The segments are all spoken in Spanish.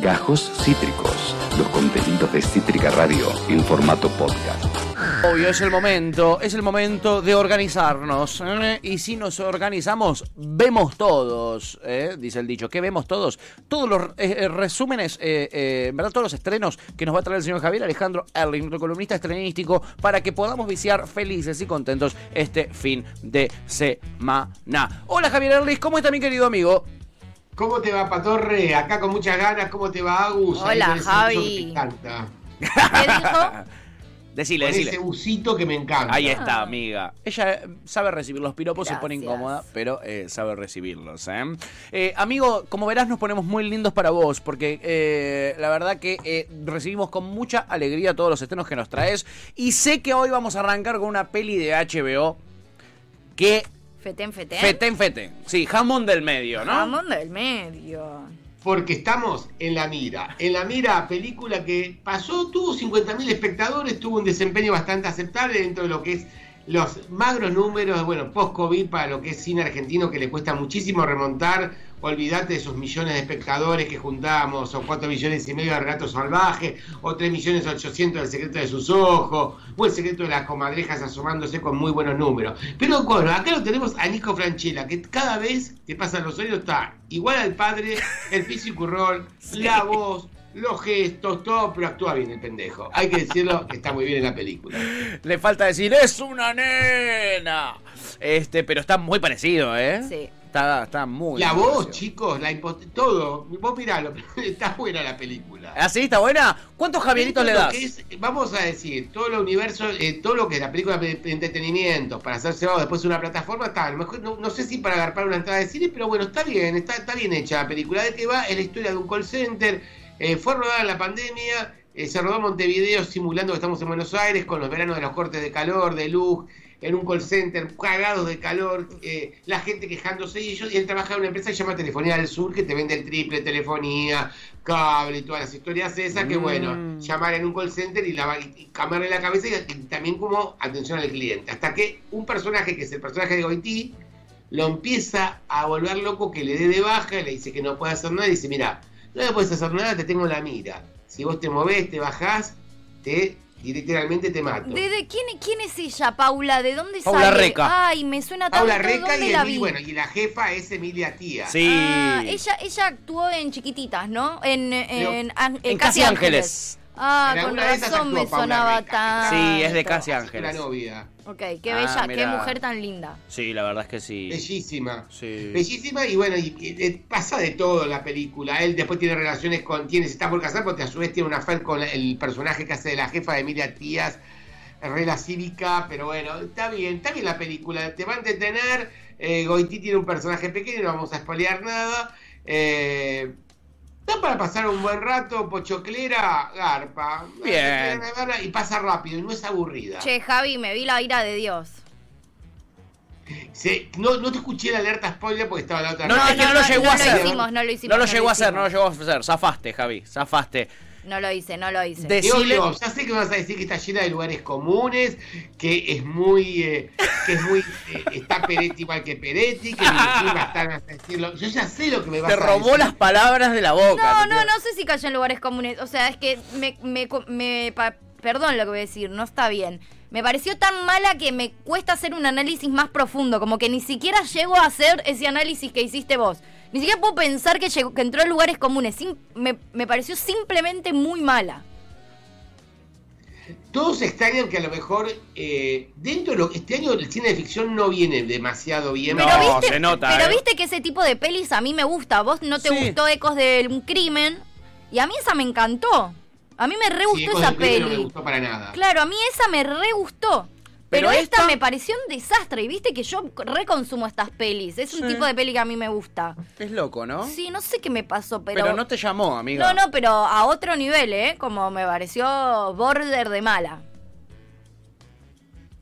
Gajos Cítricos, los contenidos de Cítrica Radio en formato podcast. Obvio, es el momento, es el momento de organizarnos. ¿eh? Y si nos organizamos, vemos todos, ¿eh? dice el dicho. ¿Qué vemos todos? Todos los eh, resúmenes, en verdad, todos los estrenos que nos va a traer el señor Javier Alejandro Erling, nuestro columnista estrenístico, para que podamos viciar felices y contentos este fin de semana. Hola Javier Erling, ¿cómo está mi querido amigo? ¿Cómo te va, Patorre? Acá con muchas ganas. ¿Cómo te va, Agus? Hola, Javi. me encanta. ¿Qué dijo? Decile, Con decile. ese busito que me encanta. Ahí está, amiga. Ella eh, sabe recibir los piropos, se pone incómoda, pero eh, sabe recibirlos. ¿eh? Eh, amigo, como verás, nos ponemos muy lindos para vos, porque eh, la verdad que eh, recibimos con mucha alegría todos los estrenos que nos traes. Y sé que hoy vamos a arrancar con una peli de HBO que. Fetén, fetén. Fetén, fetén. Sí, jamón del medio, ¿no? Jamón del medio. Porque estamos en la mira. En la mira, película que pasó, tuvo 50.000 espectadores, tuvo un desempeño bastante aceptable dentro de lo que es los magros números, bueno, post-COVID para lo que es cine argentino, que le cuesta muchísimo remontar. Olvídate de esos millones de espectadores que juntábamos, o 4 millones y medio de Relato Salvaje, o 3 millones 800 del Secreto de sus Ojos, o El Secreto de las Comadrejas asomándose con muy buenos números. Pero bueno, acá lo tenemos a Nico Franchella, que cada vez que pasan los años está igual al padre, el físico rol, la voz, los gestos, todo, pero actúa bien el pendejo. Hay que decirlo, que está muy bien en la película. Le falta decir, es una nena. Este, pero está muy parecido, ¿eh? Sí. Está, está muy La voz, chicos, la todo. Vos miralo, está buena la película. ¿Ah, sí? ¿Está buena? ¿Cuántos Javieritos le das? es, vamos a decir, todo el universo, eh, todo lo que es la película de entretenimiento, para hacerse llevado después de una plataforma, está, a lo mejor, no, no sé si para agarpar una entrada de cine, pero bueno, está bien, está, está bien hecha la película. ¿De qué va? Es la historia de un call center, eh, fue rodada en la pandemia, eh, se rodó en Montevideo simulando que estamos en Buenos Aires, con los veranos de los cortes de calor, de luz, en un call center, cagados de calor, eh, la gente quejándose, y, ellos, y él trabaja en una empresa que se llama Telefonía del Sur, que te vende el triple, telefonía, cable y todas las historias esas, que Mm. bueno, llamar en un call center y, lavar, y cambiarle la cabeza y, y también como atención al cliente. Hasta que un personaje, que es el personaje de Goití, lo empieza a volver loco, que le dé de baja, y le dice que no puede hacer nada, y dice, mira, no le puedes hacer nada, te tengo en la mira. Si vos te movés, te bajás, te literalmente te mato. ¿De, de quién, quién es ella, Paula? ¿De dónde Paula sale? Reca. Ay, me suena tanto. Paula Reca ¿Dónde y, la vi? bueno, y la jefa es Emilia Tía. Sí. Ah, ella, ella actuó en Chiquititas, ¿no? En, En Casi Ángeles. Ah, En con razón me sonaba tan. Sí, es de Casi La Ángeles. novia. Ok, qué Ah, bella, qué mirá. mujer tan linda. Sí, la verdad es que sí. Bellísima. Sí. Bellísima y bueno, y, y- y pasa de todo en la película. Él después tiene relaciones con quien se está por casar, porque a su vez tiene una fan con el personaje que hace de la jefa de Emilia Tías, Rela Cívica, pero bueno, está bien, está bien la película, te va a entretener. Eh, Goití tiene un personaje pequeño, no vamos a spoilear nada. Eh, Está para pasar un buen rato, pochoclera, garpa. Bien. Y pasa rápido, y no es aburrida. Che, Javi, me vi la ira de Dios. Se- no, no te escuché la alerta spoiler porque estaba la otra No, es que no, lo llegó no a lo hacer. hicimos, no lo hicimos, No lo no llegó lo a hacer, no lo llegó a hacer. Zafaste, Javi, zafaste. No lo hice, no lo hice. Decile- Diego, ya sé que me vas a decir que está llena de lugares comunes, que es muy, eh, que es muy, eh, está Peretti igual que Peretti, que va a estar a decirlo. Yo ya sé lo que me vas Te a robó decir. las palabras de la boca. No, te no, no sé si cayó en lugares comunes. O sea, es que me, me, me- pa- perdón lo que voy a decir, no está bien. Me pareció tan mala que me cuesta hacer un análisis más profundo, como que ni siquiera llego a hacer ese análisis que hiciste vos. Ni siquiera puedo pensar que, llegó, que entró en lugares comunes. Sim- me, me pareció simplemente muy mala. Todos extrañan que a lo mejor eh, dentro de lo este año el cine de ficción no viene demasiado bien. No, pero viste, se nota, pero eh. viste que ese tipo de pelis a mí me gusta. Vos no te Sí. gustó Ecos de un crimen. Y a mí esa me encantó. A mí me re gustó esa Crimen No me peli. gustó para nada. Claro, a mí esa me re gustó. Pero, Pero esta, esta- me pareció un desastre. Y viste que yo reconsumo estas pelis. Es un Sí. tipo de peli que a mí me gusta. Es loco, ¿no? Sí, no sé qué me pasó, pero. pero... no te llamó, amiga. no, no, pero a otro nivel, ¿eh? Como me pareció border de mala.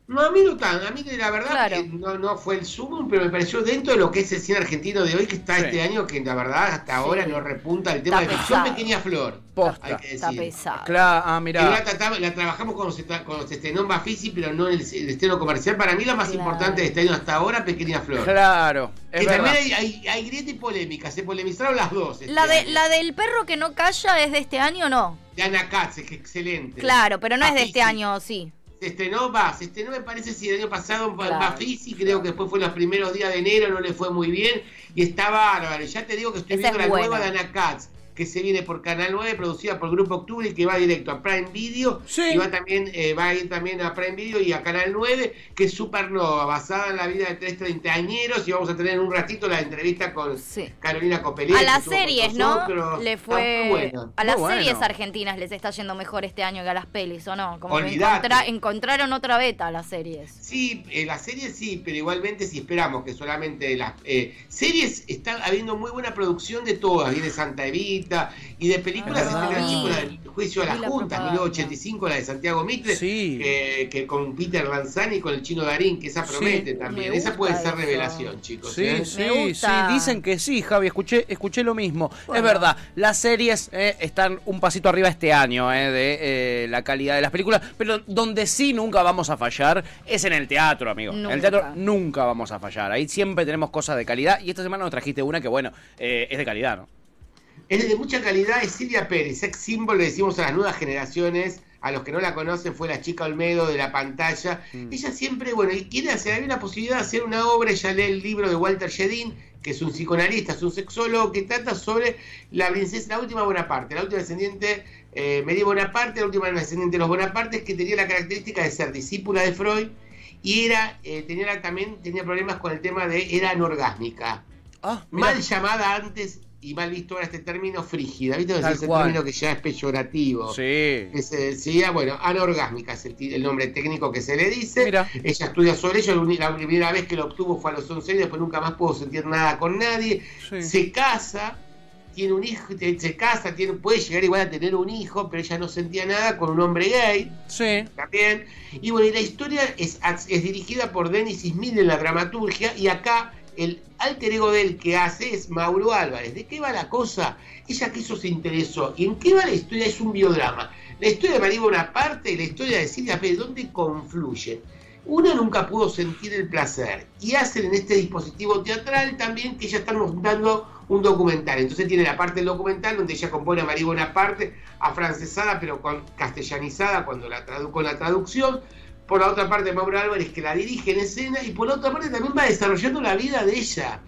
No, a mí no tan, a mí la verdad Claro. que no, no fue el sumo, pero me pareció dentro de lo que es el cine argentino de hoy, que está Sí. este año, que la verdad hasta Sí. ahora no repunta el tema Está de ficción. Pequeña Flor. Posta. Hay que Está decir. pesado. Claro, ah, la, mirá. tratamos- la trabajamos cuando se, cuando se estrenó en Bafisi, pero no en el, el estreno comercial. Para mí la más Claro. importante de este año hasta ahora, Pequeña Flor. Claro, es que verdad. también hay, hay, hay grieta y polémica, se polemizaron las dos. este La, de, año. la del perro que no calla es de este año o no? De Ana Katz, que excelente. Claro, pero no es de este año, sí. Se estrenó, va, se estrenó me parece si el año pasado en Claro. Bafisi, creo que después fue los primeros días de enero, no le fue muy bien, y está bárbaro. Ya te digo que estoy viendo es la nueva de Ana Katz, que se viene por Canal 9, producida por Grupo Octubre y que va directo a Prime Video, Sí. y va también, eh, va a ir también a Prime Video y a Canal 9, que es Supernova, basada en la vida de tres treintañeros, y vamos a tener en un ratito la entrevista con Sí. Carolina Copelli. A las series, ¿no? Le Está fue. buena. A las bueno. series argentinas les está yendo mejor este año que a las pelis, ¿o no? Como que Olvidate. encontra- encontraron otra beta a las series. Sí, eh, la serie sí, pero igualmente si esperamos que solamente las eh, series están habiendo muy buena producción de todas, viene Santa Evita y de películas Es verdad. estrenan chicos, la del juicio a las la juntas, propaganda. 1985, la de Santiago Mitre, Sí. que, que con Peter Lanzani y con el chino Darín, que esa Sí. promete también. Esa puede ser eso. revelación, chicos. Sí, ¿eh? sí, sí, dicen que sí, Javi, escuché, escuché lo mismo. Es verdad, las series eh, están un pasito arriba este año eh, de eh, la calidad de las películas, pero donde sí nunca vamos a fallar es en el teatro, amigo. En el teatro nunca vamos a fallar, ahí siempre tenemos cosas de calidad y esta semana nos trajiste una que, bueno, eh, es de calidad, ¿no? Es de mucha calidad, es Silvia Pérez, sex symbol, le decimos a las nuevas generaciones, a los que no la conocen, fue la chica Olmedo de la pantalla. Mm. Ella siempre, bueno, y quiere hacer, hay una posibilidad de hacer una obra, ella lee el libro de Walter Jedin, que es un psicoanalista, es un sexólogo, que trata sobre la princesa, la última Bonaparte, la última descendiente, eh, Bonaparte, la última descendiente de los Bonapartes, que tenía la característica de ser discípula de Freud, y era, eh, tenía también tenía problemas con el tema de, era anorgásmica Ah, mal llamada antes y mal visto ahora este término frígida, ¿viste? Tal ese cual. término que ya es peyorativo. Sí. Que se decía, bueno, anorgásmica es el, nombre técnico que se le dice. Mira. Ella estudia sobre ello, la primera vez que lo obtuvo fue a los 11 años, después nunca más pudo sentir nada con nadie. Sí. Se casa, tiene un hijo, se casa, tiene, puede llegar igual a tener un hijo, pero ella no sentía nada con un hombre gay Sí. también. Y bueno, y la historia es, es dirigida por Denis Ismil en la dramaturgia y acá el alter ego de él que hace es Mauro Álvarez. ¿De qué va la cosa? Ella que eso se interesó. ¿Y en qué va la historia? Es un biodrama. La historia de María Bonaparte y la historia de Silvia Pérez, ¿dónde confluyen? Una nunca pudo sentir el placer y hacen en este dispositivo teatral también que ya están montando un documental. Entonces tiene la parte del documental donde ella compone a María Bonaparte afrancesada pero castellanizada cuando la con la traducción. Por la otra parte Mauro Álvarez que la dirige en escena y por la otra parte también va desarrollando la vida de ella,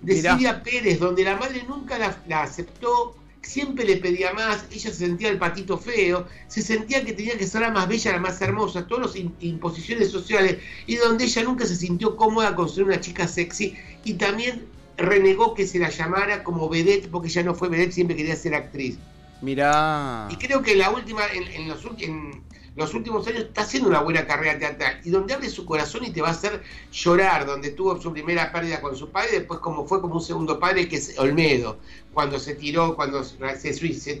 de Mirá. Silvia Pérez, donde la madre nunca la, la aceptó, siempre le pedía más, ella se sentía el patito feo, se sentía que tenía que ser la más bella, la más hermosa, todas las imposiciones sociales, y donde ella nunca se sintió cómoda con ser una chica sexy, y también renegó que se la llamara como vedette, porque ella no fue vedette, siempre quería ser actriz. Mirá. Y creo que la última, en, en los, en los últimos años está haciendo una buena carrera teatral. Y donde abre su corazón y te va a hacer llorar, donde tuvo su primera pérdida con su padre, después como fue como un segundo padre, que es Olmedo, cuando se tiró, cuando se,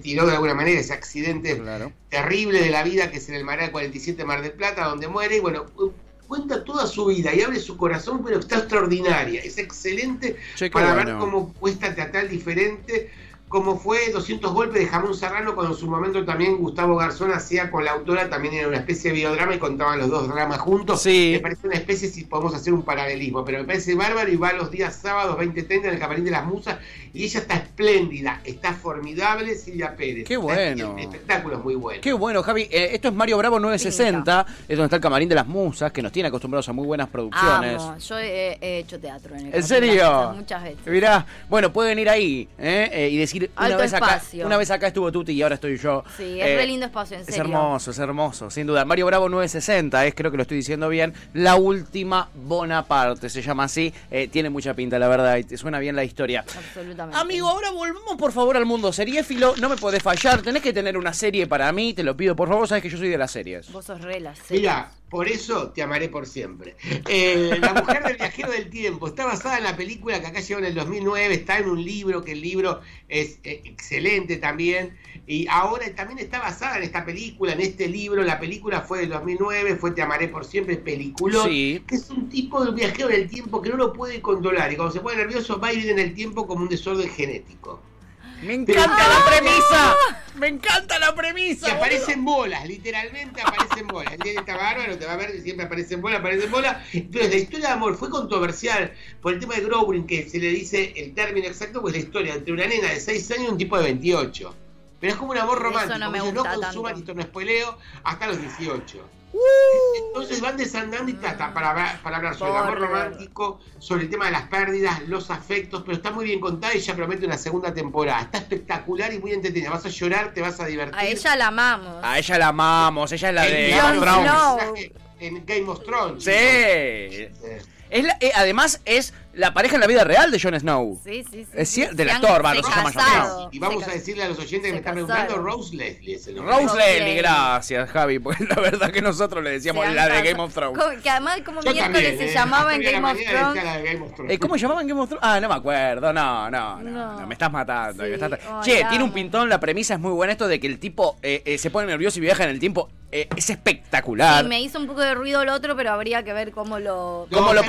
tiró de alguna manera ese accidente Claro. terrible de la vida que es en el Maral 47 Mar del Plata, donde muere, y bueno, cu- cuenta toda su vida y abre su corazón, pero está extraordinaria, es excelente Che, para ver cómo cuesta teatral diferente, como fue 200 golpes de jamón serrano, cuando en su momento también Gustavo Garzón hacía con la autora, también era una especie de biodrama y contaban los dos dramas juntos. Sí. Me parece una especie si podemos hacer un paralelismo, pero me parece bárbaro y va los días sábados 20.30 en el Camarín de las Musas y ella está espléndida, está formidable, Silvia Pérez. Qué bueno. El espectáculo es muy bueno. Qué bueno, Javi. Eh, esto es Mario Bravo 960, es donde está el camarín de las musas, que nos tiene acostumbrados a muy buenas producciones. Amo. Yo he, he hecho teatro en el ¿En Camarín serio? de las Musas Muchas veces. Mirá, bueno, pueden ir ahí ¿eh? Eh, y decir, una Alto vez, acá, espacio. una vez acá estuvo Tuti y ahora estoy yo. Sí, es Eh, re lindo espacio, en Es serio. hermoso, es hermoso, sin duda. Mario Bravo 960, es, creo que lo estoy diciendo bien. La última Bonaparte, se llama así. Eh, tiene mucha pinta, la verdad, y te suena bien la historia. Absolutamente. Amigo, ahora volvamos por favor al mundo seriéfilo. No me podés fallar, tenés que tener una serie para mí, te lo pido por favor, sabes que yo soy de las series. Vos sos re la serie. Mira, por eso te amaré por siempre. Eh, la mujer del viajero del tiempo está basada en la película que acá llegó en el 2009, está en un libro, que el libro es eh, excelente también. Y ahora también está basada en esta película, en este libro. La película fue del 2009, fue Te amaré por siempre, peliculón. Sí. Que es un tipo de viajero en el tiempo que no lo puede controlar. Y cuando se pone nervioso va y viene en el tiempo como un desorden genético. Me encanta la premisa. Me encanta la premisa. Y aparecen bolas, literalmente aparecen bolas. El día está bárbaro, te va a ver que siempre aparecen bolas, aparecen bolas. Entonces, la historia de amor fue controversial por el tema de Growling, que se le dice el término exacto, pues la historia entre una nena de 6 años y un tipo de 28. Pero es como un amor Eso romántico. no me gusta no consuman, tanto. esto no spoileo, hasta los 18. Entonces van desandando y trata para, hablar- para hablar sobre el amor romántico, sobre el tema de las pérdidas, los afectos, pero está muy bien contada y ya promete una segunda temporada. Está espectacular y muy entretenida. Vas a llorar, te vas a divertir. A ella la amamos. A ella la amamos, ella es la de Game of Thrones. En Game of Thrones. Sí. chicos. Es la- eh, además es la pareja en la vida real de Jon Snow. Sí, sí, sí. Es sí. cier- del actor, va, no se llama Jon Snow. Y vamos se a decirle a los oyentes que me están preguntando, Rose Leslie es el nombre. Rose Leslie, Leslie. gracias Javi, porque la verdad que nosotros le decíamos la de. Game of Thrones. Como- Que además como Yo miércoles también, se eh, llamaba en Game of Thrones. la de Game of Thrones. Eh, ¿Cómo llamaban Game of Thrones? Ah, no me acuerdo, no, no, no, No. no, me estás matando. Sí, me estás- ay, Che, tiene un pintón, la premisa es muy buena esto de que el tipo eh, eh, se pone nervioso y viaja en el tiempo. eh, es espectacular. Sí, me hizo un poco de ruido el otro, pero habría que ver cómo lo... ¿Cómo lo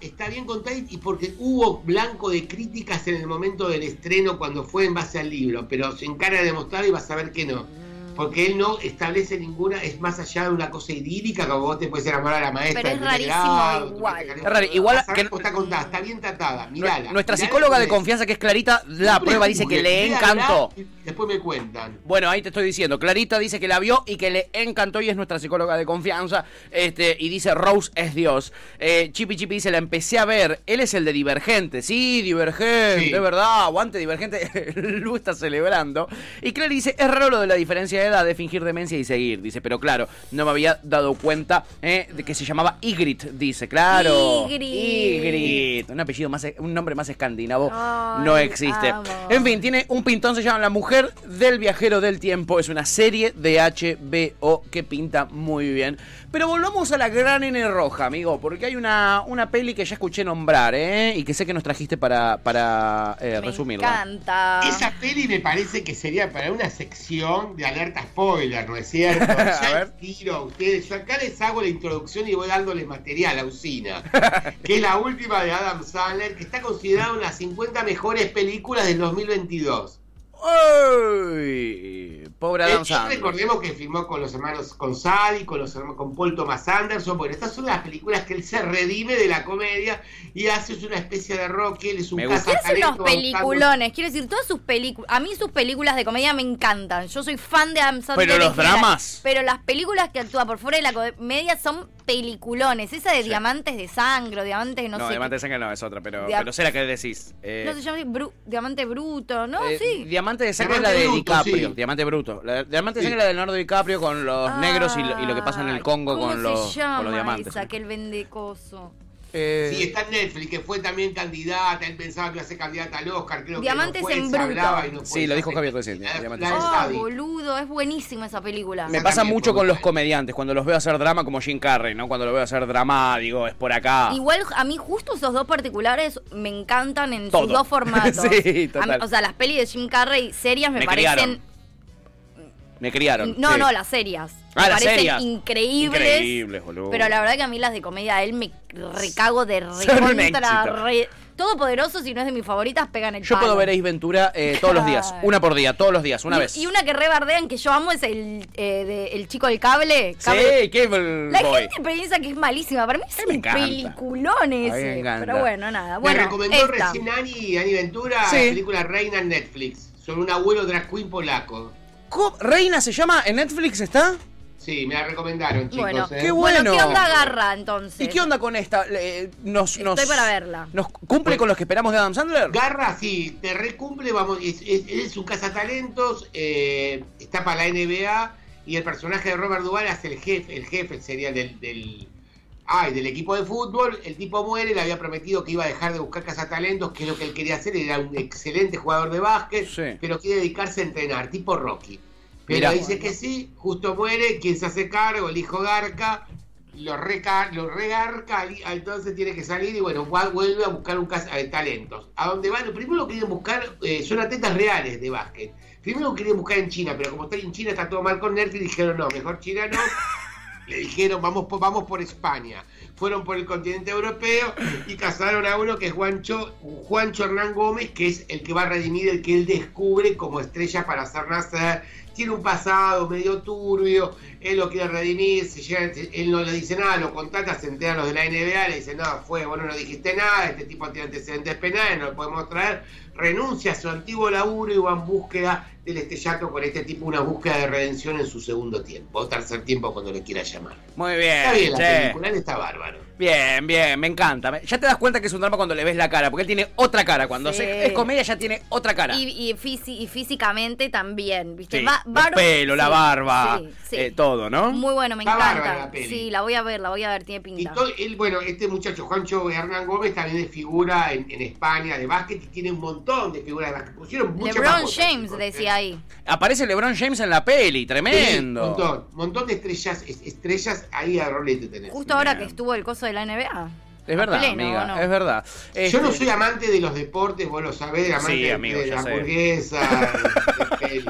está bien contada, Y porque hubo blanco de críticas en el momento del estreno cuando fue en base al libro, pero se encarga de demostrar y vas a ver que no. Porque él no establece ninguna, es más allá de una cosa idílica, como vos te puedes enamorar a la maestra. Pero es rarísimo grado, igual. Es raro, igual que- cómo está contada, está bien tratada, mirala. Nuestra Mirala psicóloga de confianza, que es Clarita, la prueba dice que le encantó. Después me cuentan. Bueno, ahí te estoy diciendo, Clarita dice que la vio y que le encantó y es nuestra psicóloga de confianza. Este, y dice Rose es Dios. Eh, Chipi Chipi dice, la empecé a ver. Él es el de Divergente. Sí, Divergente, Sí. de verdad. Aguante Divergente. Lu está celebrando. Y Clary dice, es raro lo de la diferencia de edad, de fingir demencia y seguir. Dice, pero claro, no me había dado cuenta eh, de que se llamaba Ygritte. Dice, claro. Ygritte. Un apellido más, un nombre más escandinavo Ay, no existe. amo. En fin, tiene un pintón, se llama La Mujer del Viajero del Tiempo. Es una serie de HBO que pinta muy bien. Pero volvamos a la gran N roja, amigo, porque hay una, una peli que ya escuché nombrar, ¿eh? Y que sé que nos trajiste para, para eh, Me resumirla. encanta. Esa peli me parece que sería para una sección de alerta spoiler, ¿no es cierto? A Ya ver. tiro a ustedes. Yo acá les hago la introducción y voy dándoles material a Usina. que es la última de Adam Sandler, que está considerada una de las 50 mejores películas del 2022. ¡Uy! Pobre Eh, Adam Sandler. recordemos que filmó con los hermanos con Sally, con los hermanos, con Paul Thomas Anderson. Bueno, estas son las películas que él se redime de la comedia y hace una especie de rock. Él es un Me gusta. Él hace unos peliculones, quiero decir, todas sus películas, a mí sus películas de comedia me encantan. Yo soy fan de Adam Sandler. Pero los general. dramas. Pero las películas que actúa por fuera de la comedia son peliculones. Esa de Diamantes de Sangre, o Diamantes de no, No, sé. Diamante de Sangre no es otra, pero, Dia- pero sé la que decís. Eh, No se llama Bru- Diamante Bruto, ¿no? eh, sí. Diamante de Sangre es la de Bruto, DiCaprio. sí. Diamante Bruto. La, Diamante de. Sangre es la de Leonardo DiCaprio con los Ah, negros y lo, y lo que pasa en el Congo ¿cómo con los, llama con los diamantes. Esa, que él vende coso. Eh, Sí, está en Netflix, que fue también candidata, él pensaba que iba a ser candidata al Oscar, creo Diamantes que no fue, en se bruto. y no. Sí, lo dijo Javier recién, de Oh, boludo, es buenísima esa película. Me pasa mucho con los comediantes, cuando los veo hacer drama como Jim Carrey, ¿no? Cuando lo veo hacer drama, digo, es por acá. Igual a mí justo esos dos particulares me encantan en Todo. sus dos formatos. Sí, total. Mí- o sea, las pelis de Jim Carrey serias me, Me parecen... criaron. Me criaron. No, sí. no, las serias. Ah, me las parecen serias. increíbles. Increíbles, boludo. Pero la verdad que a mí las de comedia, él me recago de recontra, re... Todopoderoso, si no es de mis favoritas, pegan el Yo palo. puedo ver Ace Ventura eh, todos los días, una por día, todos los días, una y, vez. Y una que rebardean que yo amo es el, eh, de- el chico del cable. cable. Sí, Cable La Boy. gente piensa que es malísima. Para mí es me un peliculón me ese. encanta. Pero bueno, nada. Me Bueno, recomendó esta. recién Ani, Ani Ventura Sí. la película Reina en Netflix, sobre un abuelo drag queen polaco. ¿Cómo? ¿Reina se llama? ¿En Netflix está? Sí, me la recomendaron, chicos. Bueno, ¿eh? qué Bueno, ¿qué bueno. onda Garra entonces? ¿Y qué onda con esta? Eh, nos, nos, Estoy para verla. ¿Nos cumple con los que esperamos de Adam Sandler? Garra, sí, te recumple, vamos, es, es, es un cazatalentos, eh, está para la NBA y el personaje de Robert Duvall es el jefe, el jefe sería del, del, ay, del equipo de fútbol, el tipo muere, le había prometido que iba a dejar de buscar cazatalentos, que es lo que él quería hacer, era un excelente jugador de básquet, Sí. pero quiere dedicarse a entrenar, tipo Rocky. Pero Mirá. dice que sí, justo muere, quien se hace cargo, el hijo Garca, lo, reca, lo regarca, y entonces tiene que salir y bueno, vuelve a buscar un casa de talentos. A donde van, primero querían buscar, eh, son atletas reales de básquet. Primero querían buscar en China, pero como está en China está todo mal con Netflix, dijeron no, mejor China no. Le dijeron vamos por, vamos por España. Fueron por el continente europeo y cazaron a uno que es Juancho, Juancho Hernán Gómez, que es el que va a redimir, el que él descubre como estrella para hacer nacer. Tiene un pasado medio turbio, él lo quiere redimir, se llega- él no le dice nada, lo contacta, se enteran los de la NBA, le dicen, no, fue, vos no dijiste nada, este tipo tiene antecedentes penales, no lo podemos traer, renuncia a su antiguo laburo y va en búsqueda del estrellato con este tipo, una búsqueda de redención en su segundo tiempo, o tercer tiempo cuando le quiera llamar. Muy Está bien bien, la película, él está bárbaro. Bien, bien, me encanta. Me- Ya te das cuenta que es un drama cuando le ves la cara, porque él tiene otra cara. Cuando Sí. se- es comedia ya tiene otra cara. Y, y, fisi- y físicamente también, ¿viste? Sí, Va- los Baro- pelos, la sí, barba, sí, sí. eh, todo, ¿no? Muy bueno, me Está encanta. la peli. Sí, la voy a ver, la voy a ver, tiene Y pinta. todo, él, bueno, este muchacho, Juancho Hernán Gómez, también es figura en, en España de básquet y tiene un montón de figuras de básquet. Pusieron LeBron cosas, James chicos, decía ¿eh? ahí. Aparece LeBron James en la peli, Sí, tremendo. montón, montón de estrellas, es- estrellas ahí a rolete tenés. Justo ahora Bien. que estuvo el coso de la NBA. es verdad, pleno, amiga, ¿o no? es verdad. Yo no Este, soy amante de los deportes, vos lo sabés, amante Sí, de- amigo, de la sé. hamburguesa, de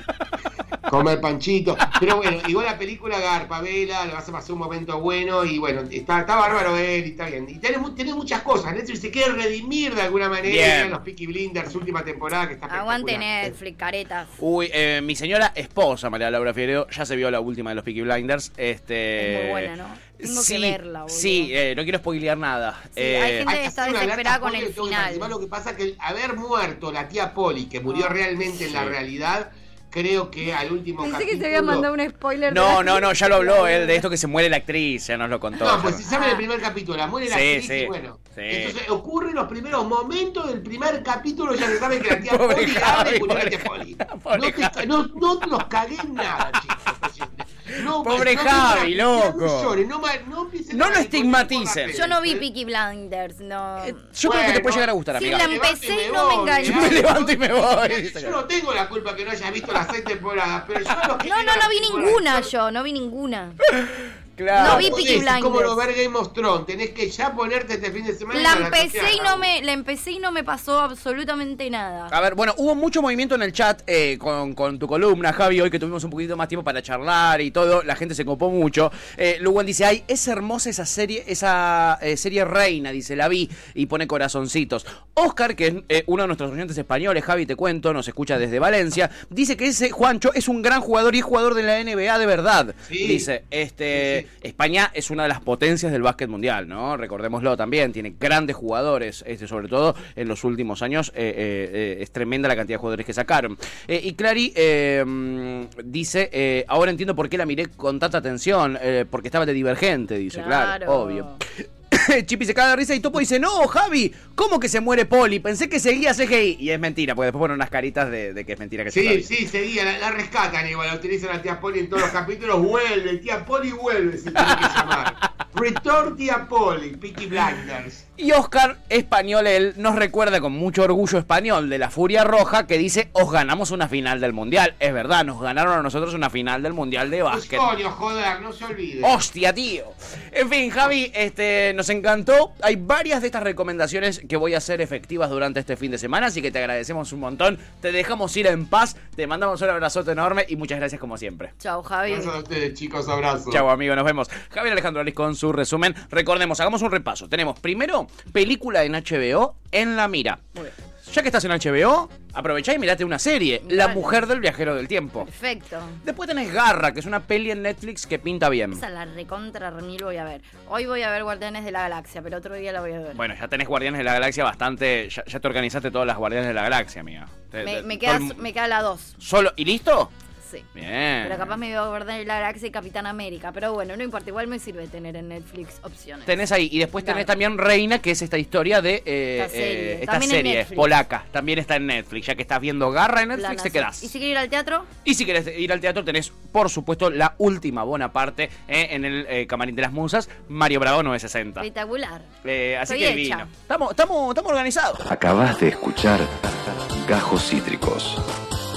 comer panchito. Pero bueno, igual la película Garpa, Vela, le vas a pasar un momento bueno y bueno, está, está bárbaro él y está bien. Y tiene, mu- tiene muchas cosas, Netflix se quiere redimir de alguna manera, Bien. Los Peaky Blinders, última temporada que está Aguante. Netflix, caretas. Uy, eh, mi señora esposa, María Laura Figueredo, ya se vio la última de los Peaky Blinders. Este, Es muy buena, ¿no? Tengo que sí, verla, boludo. Sí, eh, no quiero spoilear nada. Sí, hay Eh, gente- Hay que está desesperada con el que final. Lo que pasa es que el haber muerto la tía Polly, que murió Ah, realmente en la realidad, creo que al último Pensé capítulo... que te había mandado un spoiler. no, no, no, ya lo habló él de esto que se muere la actriz, ya nos lo contó. No, pues si saben Ah. el primer capítulo, la muere la Sí, actriz sí, y bueno. sí. Entonces ocurre los primeros momentos del primer capítulo, ya se sabe que la tía Javi, abre y murió la pobre tía Polly. Pobre No, no, no te los cagué en nada, chicos. No, Pobre no, Javi, loco. No, no, no lo estigmaticen. Yo no vi. Peaky Blinders, no. Eh, Yo creo que te puede llegar a gustar, amiga. la Me levanto empecé y no me enganchó. Yo me levanto y me voy. Yo no tengo la culpa que no hayas visto las seis temporadas, pero yo No, no, no vi ninguna yo, no vi ninguna. Claro. No vi Peaky Es como Blinders. lo ver Game of Thrones, tenés que ya ponerte este fin de semana. La y empecé y no me, la empecé y no me pasó absolutamente nada. A ver, bueno, hubo mucho movimiento en el chat eh, con, con tu columna, Javi, hoy que tuvimos un poquito más tiempo para charlar y todo, la gente se copó mucho. Eh, Luwan dice, ay, es hermosa esa serie, esa eh, serie reina, dice, la vi, y pone corazoncitos. Oscar, que es eh, uno de nuestros oyentes españoles, Javi, te cuento, nos escucha desde Valencia, dice que ese Juancho es un gran jugador y es jugador de la NBA de verdad. Sí. Dice, este, Sí, sí. España es una de las potencias del básquet mundial, ¿no? Recordémoslo también, tiene grandes jugadores, este, sobre todo en los últimos años, eh, eh, eh, es tremenda la cantidad de jugadores que sacaron. Y Clary mm, dice, ahora entiendo por qué la miré con tanta atención, porque estaba de divergente, dice, claro, Claro. obvio. Chipi se caga de risa y Topo dice, no, Javi, ¿cómo que se muere Poli? Pensé que seguía CGI. Y es mentira, porque después ponen unas caritas de, de que es mentira que se Sí, sí, seguía, la, la rescatan igual, la utilizan a tía Poli en todos los capítulos, vuelve, tía Poli vuelve, se tiene que llamar. Return tía Poli, Peaky Blinders. Y Oscar Español, él nos recuerda con mucho orgullo español de la Furia Roja que dice, os ganamos una final del Mundial. Es verdad, nos ganaron a nosotros una final del Mundial de Pues básquet. coño, joder, no se olvide. ¡Hostia, tío! En fin, Javi, este, nos encantó. Hay varias de estas recomendaciones que voy a hacer efectivas durante este fin de semana, así que te agradecemos un montón. Te dejamos ir en paz, te mandamos un abrazote enorme y muchas gracias como siempre. Chao, Javi. Gracias a ustedes, chicos, abrazo. Chau, amigo, nos vemos. Javier Alejandro Alice con su resumen. Recordemos, hagamos un repaso. Tenemos primero película en HBO en la mira. Muy bien. Ya que estás en HBO, aprovechá y mirate una serie, La mujer del viajero del tiempo. Perfecto. Después tenés Garra, que es una peli en Netflix que pinta bien. Esa la recontra remil voy a ver. Hoy voy a ver Guardianes de la Galaxia, pero otro día la voy a ver. Bueno, ya tenés Guardianes de la Galaxia bastante. Ya, ya te organizaste todas las Guardianes de la Galaxia, amiga. Te- me, te- me todo queda, el- me queda la 2. ¿Solo? ¿Y listo? Sí. Bien. Pero capaz me veo Guardianes de la Galaxia y Capitán América. Pero bueno, no importa, igual me sirve tener en Netflix opciones. Tenés ahí. Y después tenés Claro. también Reina, que es esta historia de. eh, Esta serie. eh, esta También en serie Netflix. polaca. También está en Netflix. Ya que estás viendo Garra en Netflix, te quedás. ¿Y si quiero ir al teatro? Y si querés ir al teatro, tenés, por supuesto, la última buena parte eh, en el eh, Camarín de las Musas, Mario Bravo 960. Espectacular. Eh, así que hecha. divino. Estamos, estamos, estamos organizados. Acabas de escuchar Gajos Cítricos.